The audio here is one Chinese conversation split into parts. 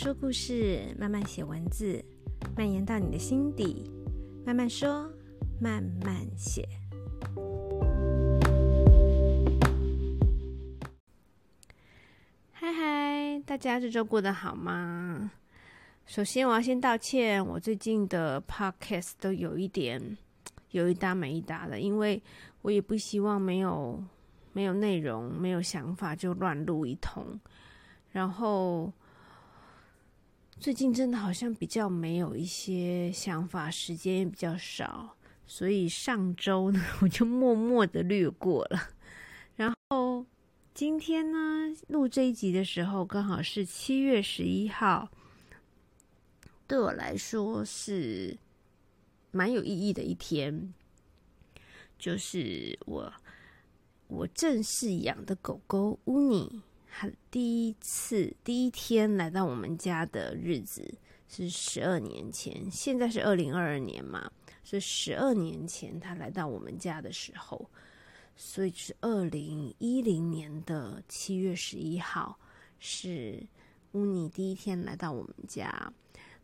说故事，慢慢写文字，蔓延到你的心底。慢慢说，慢慢写。嗨嗨，大家这周过得好吗？首先，我要先道歉，我最近的 podcast 都有一点有一搭没一搭的，因为我也不希望没有没有内容、没有想法就乱录一通，然后。最近真的好像比较没有一些想法，时间也比较少，所以上周呢，我就默默的略过了。然后今天呢，录这一集的时候，刚好是七月十一号，对我来说是蛮有意义的一天，就是我我正式养的狗狗乌尼。他第一次第一天来到我们家的日子是十二年前，现在是二零二二年嘛，是十二年前他来到我们家的时候，所以是二零一零年的七月十一号，是乌尼第一天来到我们家，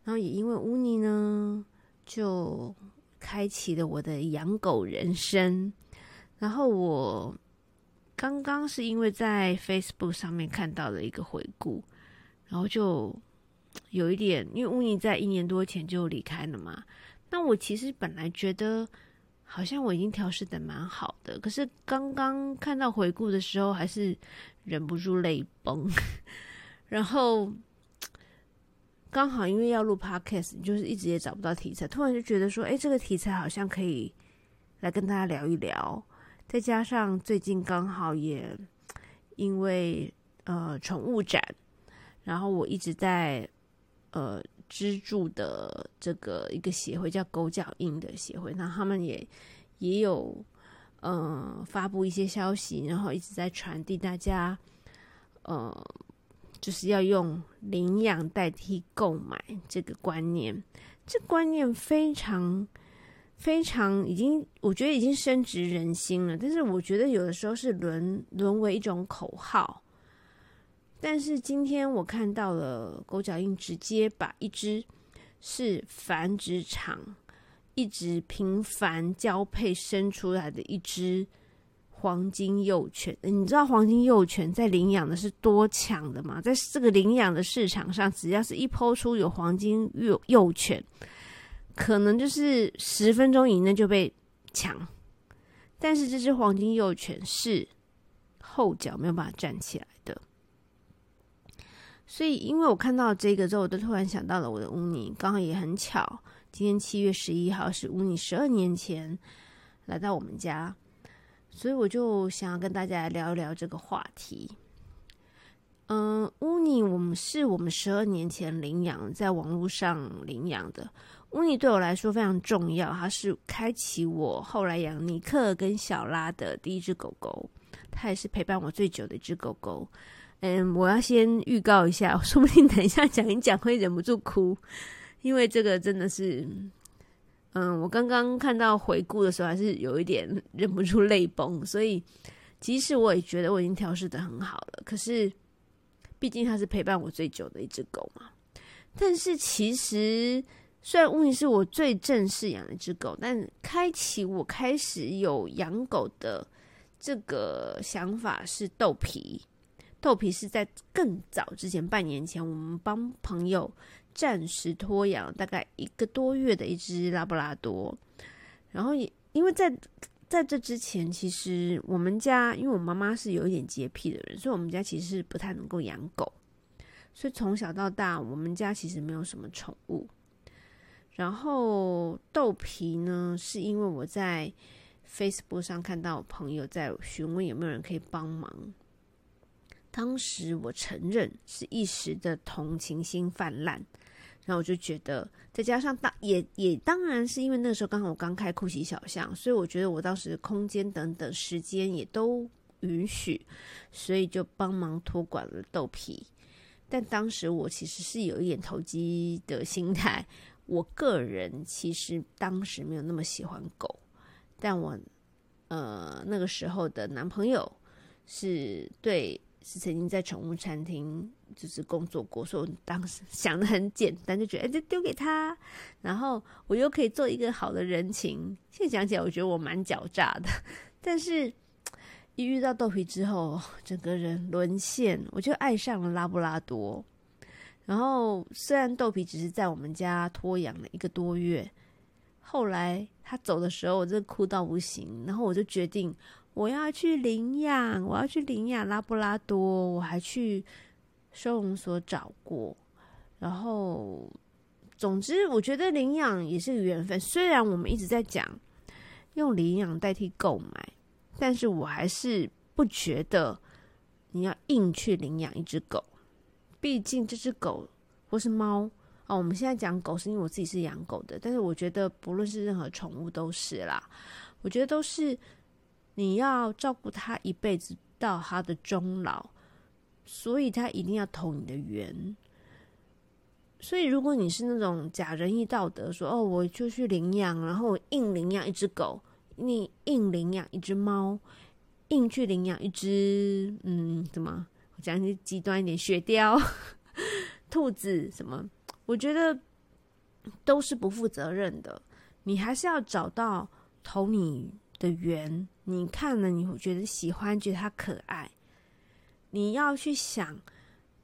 然后也因为乌尼呢，就开启了我的养狗人生，然后我。刚刚是因为在 Facebook 上面看到了一个回顾，然后就有一点，因为乌尼在一年多前就离开了嘛。那我其实本来觉得好像我已经调试的蛮好的，可是刚刚看到回顾的时候，还是忍不住泪崩。然后刚好因为要录 Podcast，就是一直也找不到题材，突然就觉得说，哎，这个题材好像可以来跟大家聊一聊。再加上最近刚好也因为呃宠物展，然后我一直在呃资助的这个一个协会叫狗脚印的协会，那他们也也有呃发布一些消息，然后一直在传递大家呃就是要用领养代替购买这个观念，这观念非常。非常已经，我觉得已经深植人心了。但是我觉得有的时候是沦沦为一种口号。但是今天我看到了狗脚印直接把一只是繁殖场一直频繁交配生出来的一只黄金幼犬，你知道黄金幼犬在领养的是多抢的吗？在这个领养的市场上，只要是一抛出有黄金幼幼犬。可能就是十分钟以内就被抢，但是这只黄金幼犬是后脚没有办法站起来的，所以因为我看到这个之后，我就突然想到了我的乌尼，刚好也很巧，今天七月十一号是乌尼十二年前来到我们家，所以我就想要跟大家聊一聊这个话题。嗯，乌尼，我们是我们十二年前领养，在网络上领养的。乌尼对我来说非常重要，它是开启我后来养尼克跟小拉的第一只狗狗，它也是陪伴我最久的一只狗狗。嗯，我要先预告一下，说不定等一下讲一讲会忍不住哭，因为这个真的是，嗯，我刚刚看到回顾的时候还是有一点 忍不住泪崩，所以即使我也觉得我已经调适得很好了，可是。毕竟它是陪伴我最久的一只狗嘛，但是其实虽然乌尼是我最正式养的一只狗，但开启我开始有养狗的这个想法是豆皮。豆皮是在更早之前，半年前，我们帮朋友暂时托养大概一个多月的一只拉布拉多，然后也因为在。在这之前，其实我们家因为我妈妈是有一点洁癖的人，所以我们家其实是不太能够养狗，所以从小到大，我们家其实没有什么宠物。然后豆皮呢，是因为我在 Facebook 上看到朋友在询问有没有人可以帮忙，当时我承认是一时的同情心泛滥。然后我就觉得，再加上当也也当然是因为那时候刚好我刚开酷奇小巷，所以我觉得我当时空间等等时间也都允许，所以就帮忙托管了豆皮。但当时我其实是有一点投机的心态，我个人其实当时没有那么喜欢狗，但我呃那个时候的男朋友是对是曾经在宠物餐厅就是工作过，所以我当时 想的很简单，就觉得哎，就丢给他，然后我又可以做一个好的人情。现在想起来，我觉得我蛮狡诈的，但是一遇到豆皮之后，整个人沦陷，我就爱上了拉布拉多。然后虽然豆皮只是在我们家托养了一个多月，后来他走的时候，我真的哭到不行，然后我就决定。我要去领养，我要去领养拉布拉多。我还去收容所找过，然后，总之，我觉得领养也是缘分。虽然我们一直在讲用领养代替购买，但是我还是不觉得你要硬去领养一只狗。毕竟这只狗或是猫啊，我们现在讲狗是因为我自己是养狗的，但是我觉得不论是任何宠物都是啦，我觉得都是。你要照顾它一辈子到它的终老，所以他一定要投你的缘。所以如果你是那种假仁义道德，说哦，我就去领养，然后硬领养一只狗，你硬领养一只猫，硬去领养一只嗯，怎么讲句极端一点，雪貂、兔子什么，我觉得都是不负责任的。你还是要找到投你的缘。你看了，你会觉得喜欢，觉得它可爱。你要去想，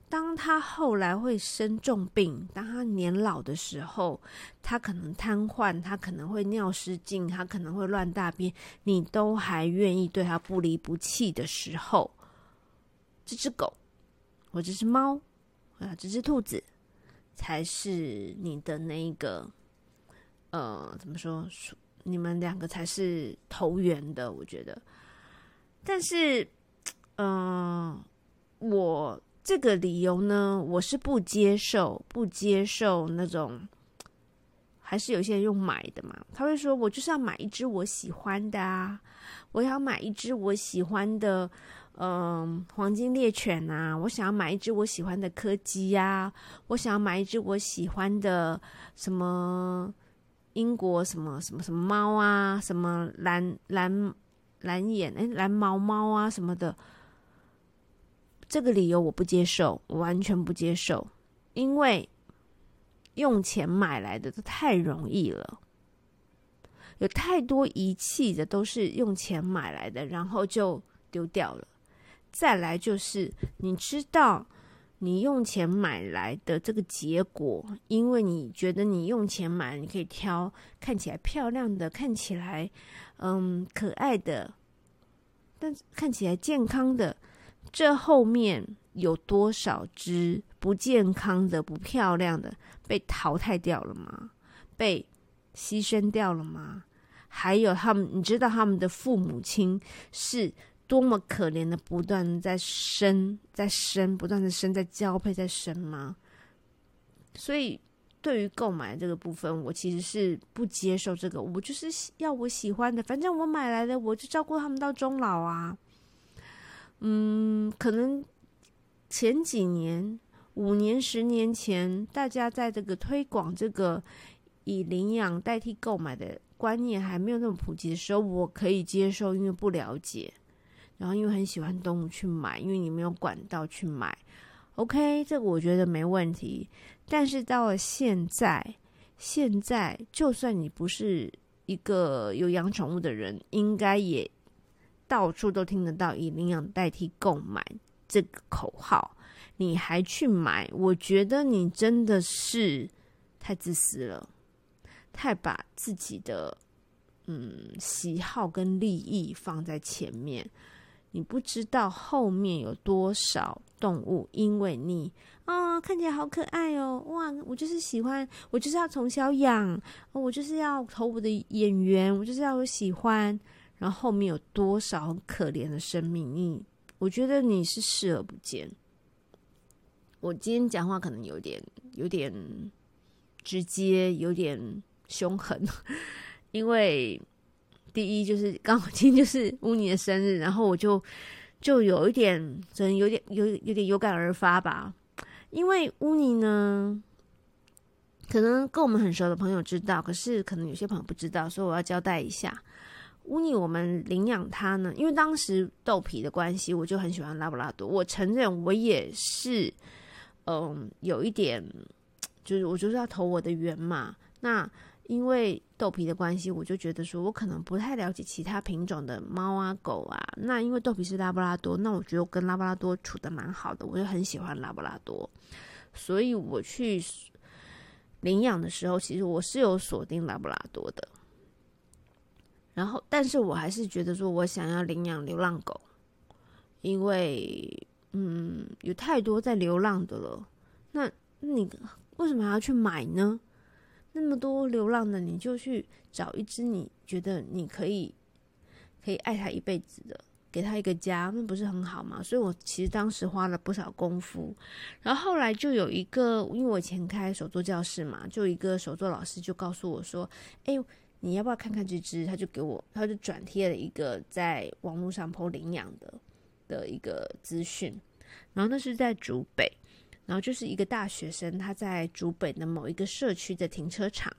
当他后来会生重病，当他年老的时候，他可能瘫痪，他可能会尿失禁，他可能会乱大便，你都还愿意对他不离不弃的时候，这只狗或者是猫啊，这只兔子，才是你的那一个，呃，怎么说？你们两个才是投缘的，我觉得。但是，嗯、我这个理由呢，我是不接受，不接受那种，还是有些人用买的嘛。他会说，我就是要买一只我喜欢的啊，我要买一只我喜欢的，嗯、黄金猎犬啊，我想要买一只我喜欢的柯基呀，我想要买一只我喜欢的什么。英国什么什么什么猫啊，什么蓝蓝蓝眼哎蓝毛猫啊什么的，这个理由我不接受，我完全不接受，因为用钱买来的都太容易了，有太多遗弃的都是用钱买来的，然后就丢掉了。再来就是你知道。你用钱买来的这个结果，因为你觉得你用钱买，你可以挑看起来漂亮的、看起来嗯可爱的，但看起来健康的，这后面有多少只不健康的、不漂亮的被淘汰掉了吗？被牺牲掉了吗？还有他们，你知道他们的父母亲是？多么可怜的，不断在生，在生，不断的生，在交配，在生吗？所以，对于购买这个部分，我其实是不接受这个。我就是要我喜欢的，反正我买来的，我就照顾他们到终老啊。嗯，可能前几年，五年、十年前，大家在这个推广这个以领养代替购买的观念还没有那么普及的时候，我可以接受，因为不了解。然后因为很喜欢动物去买，因为你没有管道去买，OK，这个我觉得没问题。但是到了现在，现在就算你不是一个有养宠物的人，应该也到处都听得到以领养代替购买这个口号，你还去买，我觉得你真的是太自私了，太把自己的嗯喜好跟利益放在前面。你不知道后面有多少动物，因为你啊、看起来好可爱哦，哇！我就是喜欢，我就是要从小养，我就是要投我的演员，我就是要有喜欢。然后后面有多少很可怜的生命，你我觉得你是视而不见。我今天讲话可能有点有点直接，有点凶狠，因为。第一就是刚好今天就是乌尼的生日，然后我就就有一点，可能有点有有点有感而发吧。因为乌尼呢，可能跟我们很熟的朋友知道，可是可能有些朋友不知道，所以我要交代一下。乌尼我们领养它呢，因为当时豆皮的关系，我就很喜欢拉布拉多。我承认我也是，嗯，有一点，就是我就是要投我的缘嘛。那因为豆皮的关系，我就觉得说我可能不太了解其他品种的猫啊狗啊。那因为豆皮是拉布拉多，那我觉得我跟拉布拉多处的蛮好的，我就很喜欢拉布拉多。所以我去领养的时候，其实我是有锁定拉布拉多的。然后，但是我还是觉得说，我想要领养流浪狗，因为，嗯，有太多在流浪的了。那你为什么还要去买呢？那么多流浪的，你就去找一只你觉得你可以可以爱它一辈子的，给它一个家，那不是很好吗？所以我其实当时花了不少功夫。然后后来就有一个，因为我以前开手作教室嘛，就一个手作老师就告诉我说：“哎。”你要不要看看这只？他就给我，他就转贴了一个在网络上 po 领养的的一个资讯，然后那是在竹北，然后就是一个大学生他在竹北的某一个社区的停车场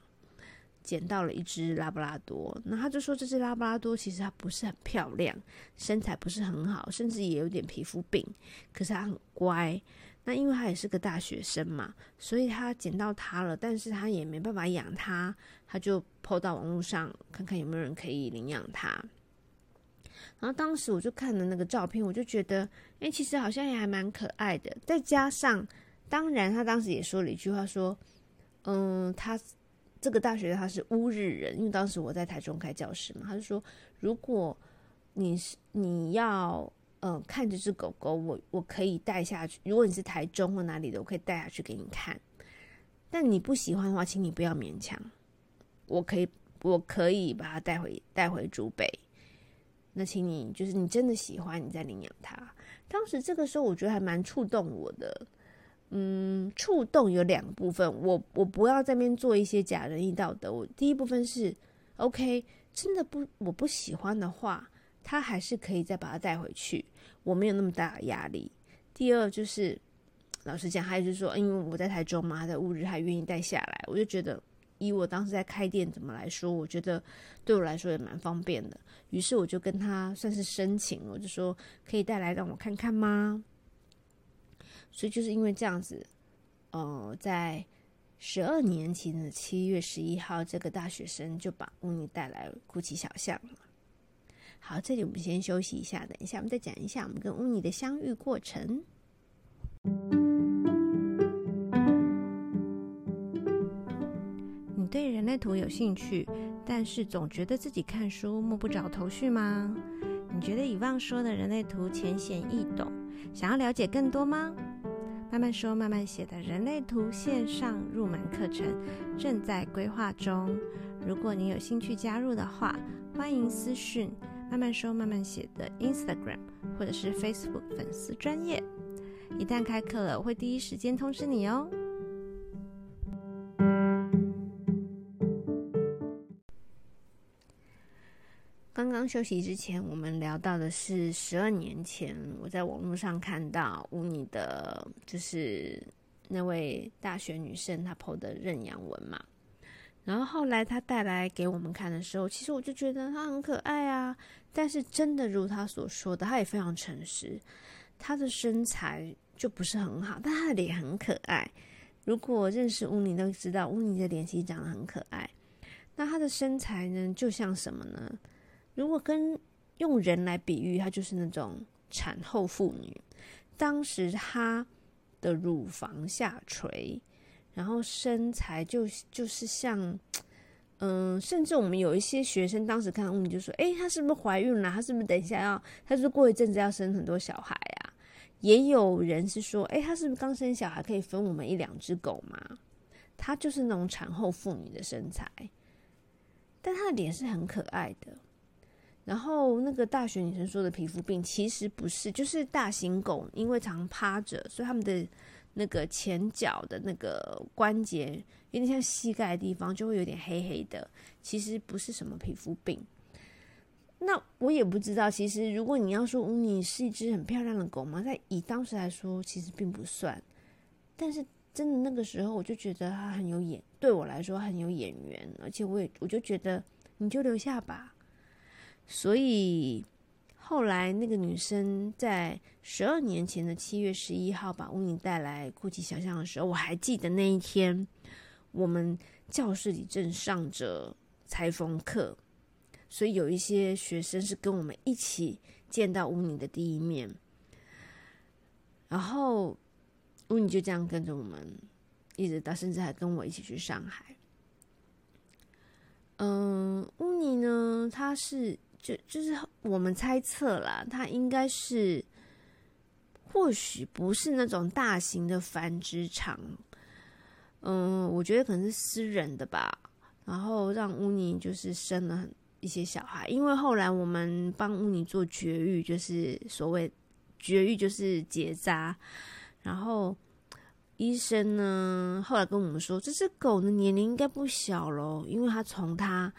捡到了一只拉布拉多，那他就说这只拉布拉多其实它不是很漂亮，身材不是很好，甚至也有点皮肤病，可是它很乖。那因为他也是个大学生嘛，所以他捡到它了，但是他也没办法养它，他就 po 到网络上看看有没有人可以领养它。然后当时我就看了那个照片，我就觉得，哎，其实好像也还蛮可爱的。再加上，当然他当时也说了一句话，说，嗯，他这个大学他是乌日人，因为当时我在台中开教室嘛，他就说，如果你是你要。嗯、看这只狗狗，我我可以带下去。如果你是台中或哪里的，我可以带下去给你看。但你不喜欢的话，请你不要勉强。我可以，我可以把它带回带回竹北。那请你就是你真的喜欢，你再领养它。当时这个时候，我觉得还蛮触动我的。嗯，触动有两部分，我我不要在那边做一些假仁义道德。我第一部分是 OK，真的不我不喜欢的话。他还是可以再把它带回去，我没有那么大的压力。第二就是，老实讲，还是说，因为我在台中嘛，他在乌日还愿意带下来，我就觉得，以我当时在开店怎么来说，我觉得对我来说也蛮方便的。于是我就跟他算是申请，我就说可以带来让我看看吗？所以就是因为这样子，呃，在十二年前的七月十一号，这个大学生就把乌尼带来哭泣小巷了。好，这里我们先休息一下，等一下我们再讲一下我们跟乌尼的相遇过程。对人类图有兴趣，但是总觉得自己看书摸不着头绪吗？你觉得以往说的人类图浅显易懂，想要了解更多吗？慢慢说，慢慢写的人类图线上入门课程正在规划中，如果你有兴趣加入的话，欢迎私讯。慢慢说，慢慢写的 Instagram 或者是 Facebook 粉丝专页，一旦开课了，我会第一时间通知你哦。刚刚休息之前，我们聊到的是十二年前我在网络上看到乌尼的，就是那位大学女生她 po 的认养文嘛。然后后来她带来给我们看的时候，其实我就觉得她很可爱啊。但是真的如她所说的，她也非常诚实。她的身材就不是很好，但她的脸很可爱。如果认识乌尼都知道，乌尼的脸其实长得很可爱。那她的身材呢，就像什么呢？如果跟用人来比喻，他就是那种产后妇女。当时她的乳房下垂。然后身材就就是像，嗯、甚至我们有一些学生当时看到乌尼就说：“诶，她是不是怀孕了？她是不是等一下要？她是是过一阵子要生很多小孩啊？”也有人是说：“诶，她是不是刚生小孩可以分我们一两只狗吗？”她就是那种产后妇女的身材，但她的脸是很可爱的。然后那个大学女生说的皮肤病其实不是，就是大型狗因为常趴着，所以他们的。那个前脚的那个关节有点像膝盖的地方，就会有点黑黑的。其实不是什么皮肤病。那我也不知道。其实如果你要说乌尼是一只很漂亮的狗吗？在以当时来说，其实并不算。但是真的那个时候，我就觉得它很有眼，对我来说很有眼缘。而且我也我就觉得你就留下吧。所以后来那个女生在十二年前的七月十一号把乌尼带来酷奇小象的时候，我还记得那一天，我们教室里正上着裁缝课，所以有一些学生是跟我们一起见到乌尼的第一面，然后乌尼就这样跟着我们，一直到甚至还跟我一起去上海。嗯，乌尼呢，他是就就是我们猜测啦，它应该是或许不是那种大型的繁殖场，嗯，我觉得可能是私人的吧。然后让乌尼就是生了很一些小孩，因为后来我们帮乌尼做绝育，就是所谓绝育就是结扎，然后。医生呢，后来跟我们说，这只狗的年龄应该不小咯，因为它从它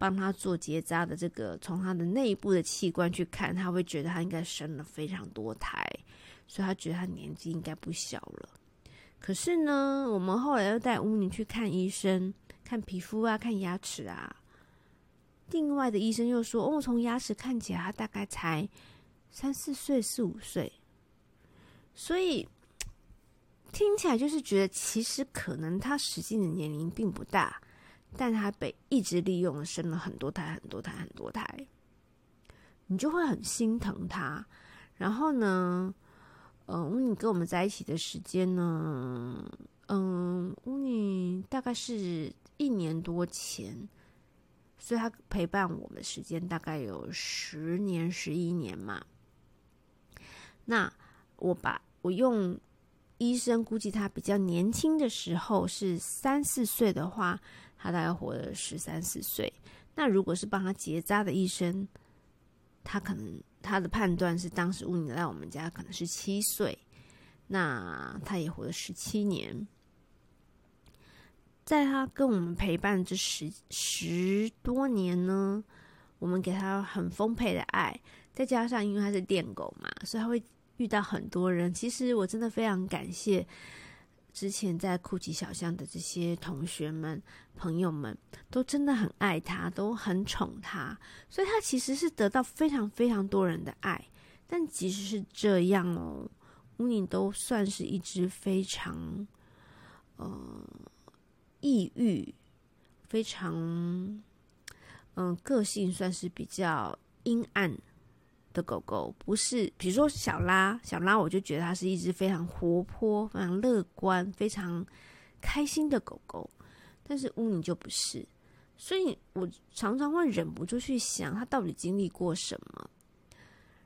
帮他做结扎的这个，从他的内部的器官去看，他会觉得他应该生了非常多胎，所以他觉得他年纪应该不小了。可是呢，我们后来又带乌尼去看医生，看皮肤啊，看牙齿啊。另外的医生又说，哦，从牙齿看起来，他大概才三四岁、四五岁，所以。听起来就是觉得，其实可能他实际的年龄并不大，但他被一直利用，生了很多胎、很多胎、很多胎，你就会很心疼他。然后呢，嗯，乌尼跟我们在一起的时间呢，嗯，乌尼大概是一年多前，所以他陪伴我们时间大概有十年、十一年嘛。那我把我用。医生估计他比较年轻的时候是三四岁的话，他大概活了十三四岁。那如果是帮他结扎的医生，他可能他的判断是当时乌尼来我们家可能是七岁，那他也活了十七年。在他跟我们陪伴这十十多年呢，我们给他很丰沛的爱，再加上因为他是电狗嘛，所以他会。遇到很多人，其实我真的非常感谢之前在酷奇小巷的这些同学们、朋友们，都真的很爱他，都很宠他，所以他其实是得到非常非常多人的爱。但即使是这样哦，乌尼都算是一只非常呃抑郁、非常嗯、个性算是比较阴暗。的狗狗不是，比如说小拉，小拉我就觉得它是一只非常活泼、非常乐观、非常开心的狗狗，但是乌尼就不是，所以我常常会忍不住去想，它到底经历过什么。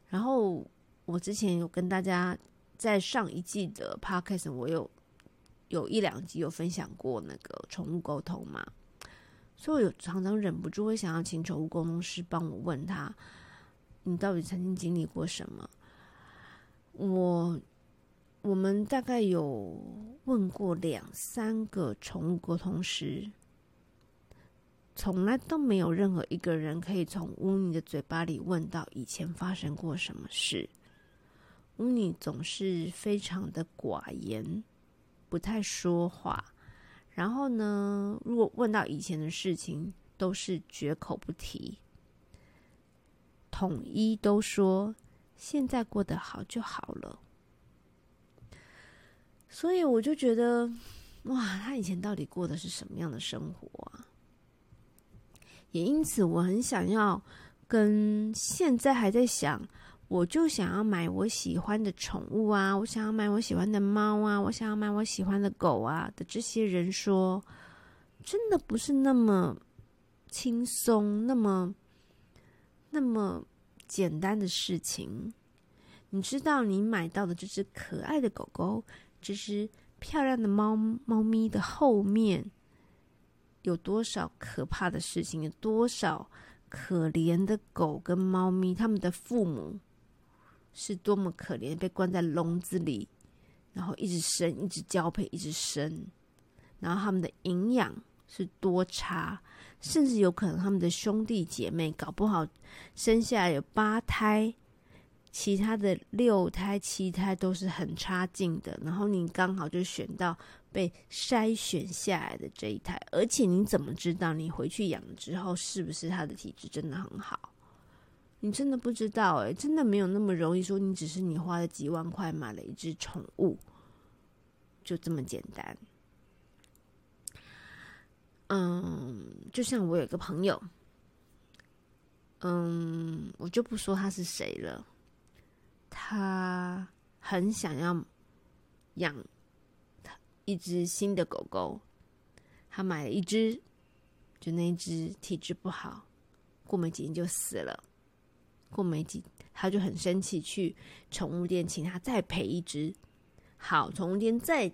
然后我之前有跟大家在上一季的 podcast，我有有一两集有分享过那个宠物沟通嘛，所以我有常常忍不住会想要请宠物沟通师帮我问他。你到底曾经经历过什么？我我们大概有问过两三个宠物沟通师，从来都没有任何一个人可以从乌尼的嘴巴里问到以前发生过什么事。乌尼总是非常的寡言，不太说话。然后呢，如果问到以前的事情，都是绝口不提。统一都说现在过得好就好了，所以我就觉得，哇，他以前到底过的是什么样的生活啊？也因此，我很想要跟现在还在想，我就想要买我喜欢的宠物啊，我想要买我喜欢的猫啊，我想要买我喜欢的狗啊的这些人说，真的不是那么轻松，那么。那么简单的事情，你知道你买到的这只可爱的狗狗，这只漂亮的猫猫咪的后面有多少可怕的事情？有多少可怜的狗跟猫咪，他们的父母是多么可怜，被关在笼子里，然后一直生，一直交配，一直生，然后他们的营养是多差。甚至有可能他们的兄弟姐妹搞不好生下来有八胎，其他的六胎、七胎都是很差劲的，然后你刚好就选到被筛选下来的这一胎，而且你怎么知道你回去养之后是不是他的体质真的很好？你真的不知道诶，真的没有那么容易说，你只是你花了几万块买了一只宠物，就这么简单。嗯，就像我有一个朋友，嗯，我就不说他是谁了，他很想要养一只新的狗狗，他买了一只，就那一只体质不好，过没几天就死了。过没几，他就很生气，去宠物店请他再赔一只。好，宠物店再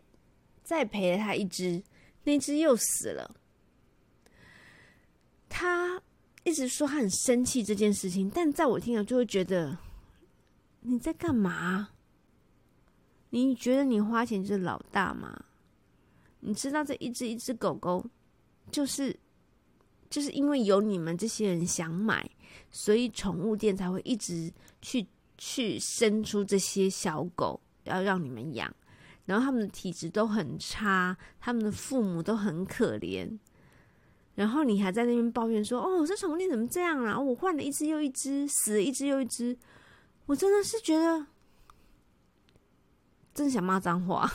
再赔了他一只，那只又死了。他一直说他很生气这件事情，但在我听了就会觉得你在干嘛？你觉得你花钱就是老大吗？你知道这一只一只狗狗，就是就是因为有你们这些人想买，所以宠物店才会一直去去生出这些小狗，要让你们养。然后他们的体质都很差，他们的父母都很可怜。然后你还在那边抱怨说：“哦，我这宠物店怎么这样啊？我换了一只又一只，死了一只又一只。”我真的是觉得，真想骂脏话。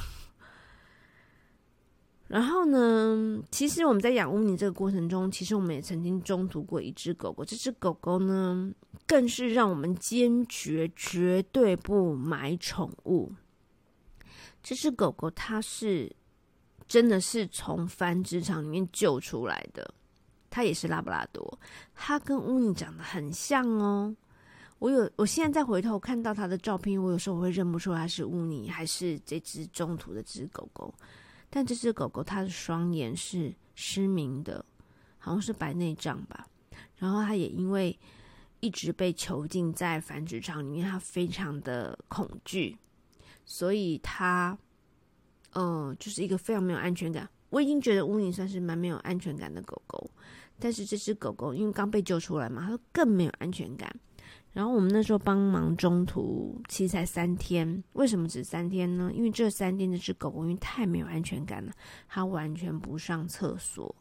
然后呢，其实我们在养乌尼这个过程中，其实我们也曾经中途过一只狗狗。这只狗狗呢，更是让我们坚决绝对不买宠物。这只狗狗它是。真的是从繁殖场里面救出来的，它也是拉布拉多，它跟乌尼长得很像哦。我有，我现在再回头看到它的照片，我有时候我会认不出它是乌尼还是这只中途的只狗狗。但这只狗狗它的双眼是失明的，好像是白内障吧。然后它也因为一直被囚禁在繁殖场里面，它非常的恐惧，所以它。嗯、就是一个非常没有安全感。我已经觉得乌尼算是蛮没有安全感的狗狗，但是这只狗狗因为刚被救出来嘛，它更没有安全感。然后我们那时候帮忙中途，其实才三天。为什么只三天呢？因为这三天这只狗狗因为太没有安全感了，它完全不上厕所，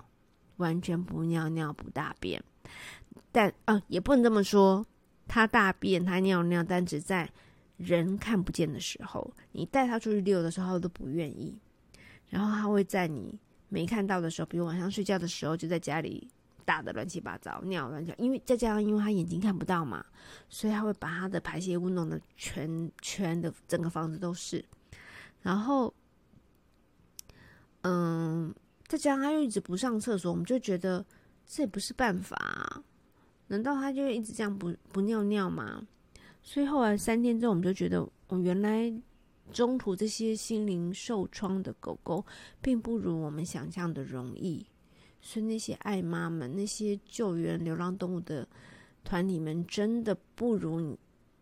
完全不尿尿不大便。但啊，也不能这么说，它大便它尿尿，但只在。人看不见的时候，你带他出去遛的时候，都不愿意。然后他会在你没看到的时候，比如晚上睡觉的时候，就在家里大的乱七八糟，尿乱尿。因为再加上因为他眼睛看不到嘛，所以他会把他的排泄物弄得全全的整个房子都是。然后，嗯，再加上他又一直不上厕所，我们就觉得这也不是办法。难道他就一直这样不不尿尿吗？所以后来三天之后，我们就觉得，哦，原来中途这些心灵受创的狗狗，并不如我们想象的容易。所以那些爱妈们，那些救援流浪动物的团体们，真的不如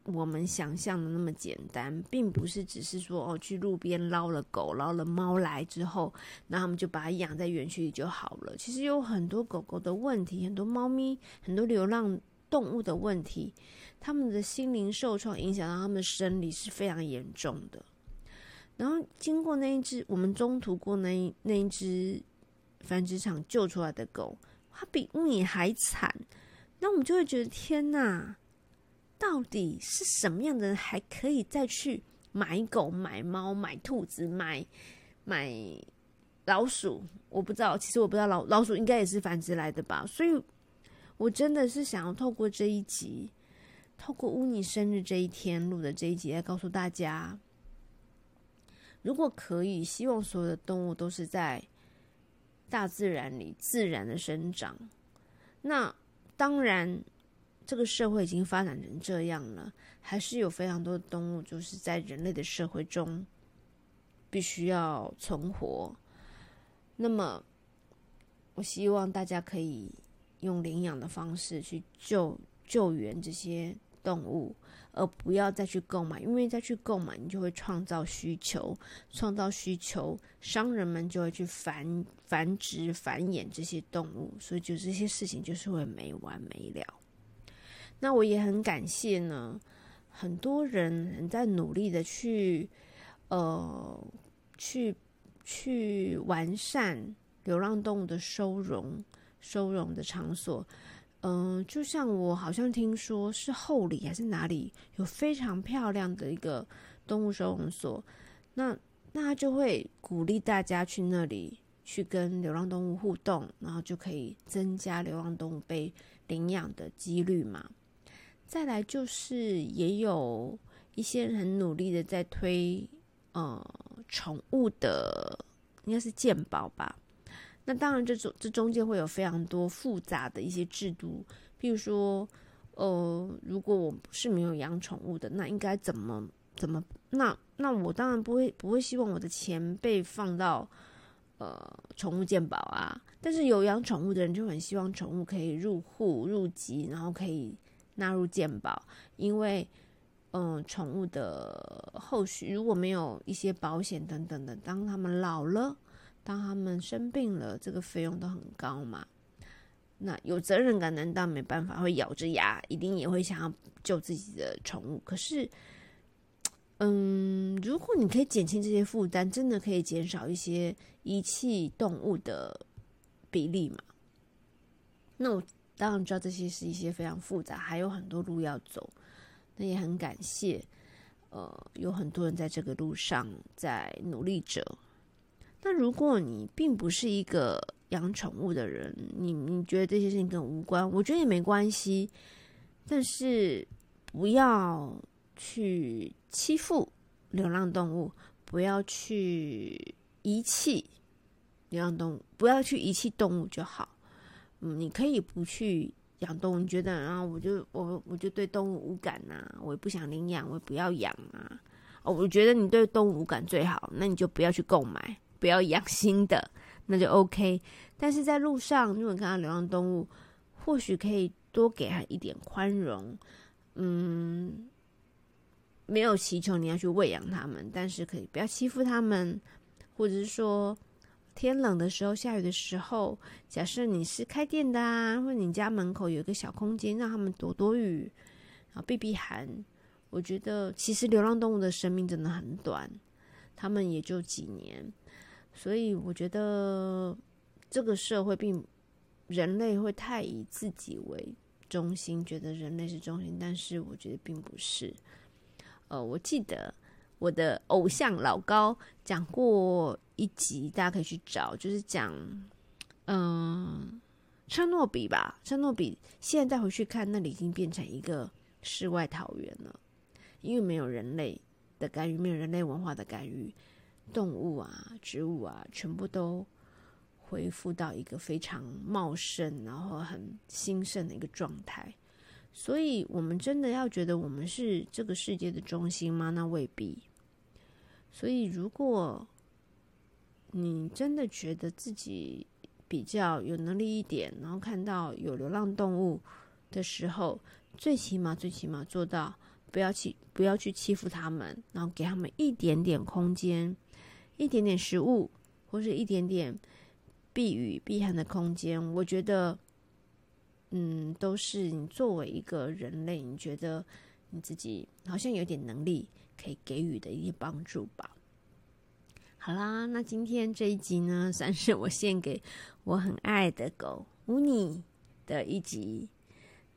我们想象的那么简单，并不是只是说哦，去路边捞了狗、捞了猫来之后，那他们就把它养在园区里就好了。其实有很多狗狗的问题，很多猫咪，很多流浪动物的问题。他们的心灵受创，影响到他们生理是非常严重的。然后经过那一只，我们中途过那一那一只繁殖场救出来的狗，它比你还惨。那我们就会觉得天哪，到底是什么样的人还可以再去买狗、买猫、买兔子、买买老鼠？我不知道，其实我不知道老老鼠应该也是繁殖来的吧。所以，我真的是想要透过这一集。透过乌尼生日这一天录的这一集来告诉大家，如果可以，希望所有的动物都是在大自然里自然的生长。那当然，这个社会已经发展成这样了，还是有非常多的动物就是在人类的社会中必须要存活。那么，我希望大家可以用领养的方式去救救援这些。动物，而不要再去购买，因为再去购买，你就会创造需求，创造需求，商人们就会去繁繁殖、繁衍这些动物，所以就这些事情就是会没完没了。那我也很感谢呢，很多人很在努力的去，呃，去去完善流浪动物的收容、收容的场所。嗯、就像我好像听说是后里还是哪里有非常漂亮的一个动物收容所，那那就会鼓励大家去那里去跟流浪动物互动，然后就可以增加流浪动物被领养的几率嘛。再来就是也有一些人很努力的在推呃宠物的，应该是健保吧。那当然，这中这中间会有非常多复杂的一些制度，譬如说，呃，如果我是没有养宠物的，那应该怎么怎么？那那我当然不会不会希望我的钱被放到呃宠物鉴保啊。但是有养宠物的人就很希望宠物可以入户入籍，然后可以纳入鉴保，因为嗯、宠物的后续如果没有一些保险等等的，当他们老了。当他们生病了，这个费用都很高嘛。那有责任感，难道没办法会咬着牙，一定也会想要救自己的宠物？可是，嗯，如果你可以减轻这些负担，真的可以减少一些遗弃动物的比例嘛？那我当然知道这些是一些非常复杂，还有很多路要走。那也很感谢，呃，有很多人在这个路上在努力着。那如果你并不是一个养宠物的人，你你觉得这些事情跟无关，我觉得也没关系。但是不要去欺负流浪动物，不要去遗弃流浪动物，不要去遗弃动物就好。嗯，你可以不去养动物，你觉得啊，我就我我就对动物无感呐、啊，我也不想领养，我也不要养啊。哦，我觉得你对动物无感最好，那你就不要去购买。不要养新的，那就 OK。但是在路上，如果看到流浪动物，或许可以多给他一点宽容。嗯，没有祈求你要去喂养他们，但是可以不要欺负他们，或者是说天冷的时候、下雨的时候，假设你是开店的啊，或者你家门口有一个小空间，让他们躲躲雨，然后避避寒。我觉得其实流浪动物的生命真的很短，他们也就几年。所以我觉得这个社会并人类会太以自己为中心，觉得人类是中心，但是我觉得并不是。呃，我记得我的偶像老高讲过一集，大家可以去找，就是讲嗯，车诺比吧，车诺比现在再回去看，那里已经变成一个世外桃源了，因为没有人类的干预，没有人类文化的干预。动物啊，植物啊，全部都恢复到一个非常茂盛，然后很兴盛的一个状态。所以，我们真的要觉得我们是这个世界的中心吗？那未必。所以，如果你真的觉得自己比较有能力一点，然后看到有流浪动物的时候，最起码，最起码做到不要去，不要去欺负他们，然后给他们一点点空间。一点点食物，或是一点点避雨避寒的空间，我觉得，嗯，都是你作为一个人类，你觉得你自己好像有点能力可以给予的一些帮助吧。好啦，那今天这一集呢，算是我献给我很爱的狗乌尼的一集。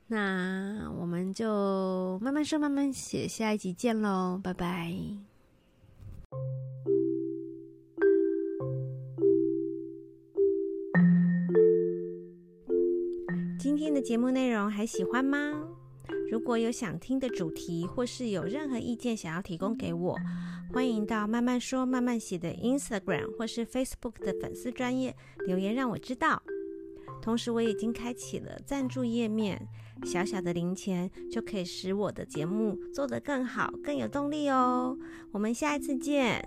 那我们就慢慢说，慢慢写，下一集见喽，拜拜。的节目内容还喜欢吗？如果有想听的主题，或是有任何意见想要提供给我，欢迎到慢慢说慢慢写的 Instagram 或是 Facebook 的粉丝专页留言让我知道。同时，我已经开启了赞助页面，小小的零钱就可以使我的节目做得更好、更有动力哦。我们下一次见。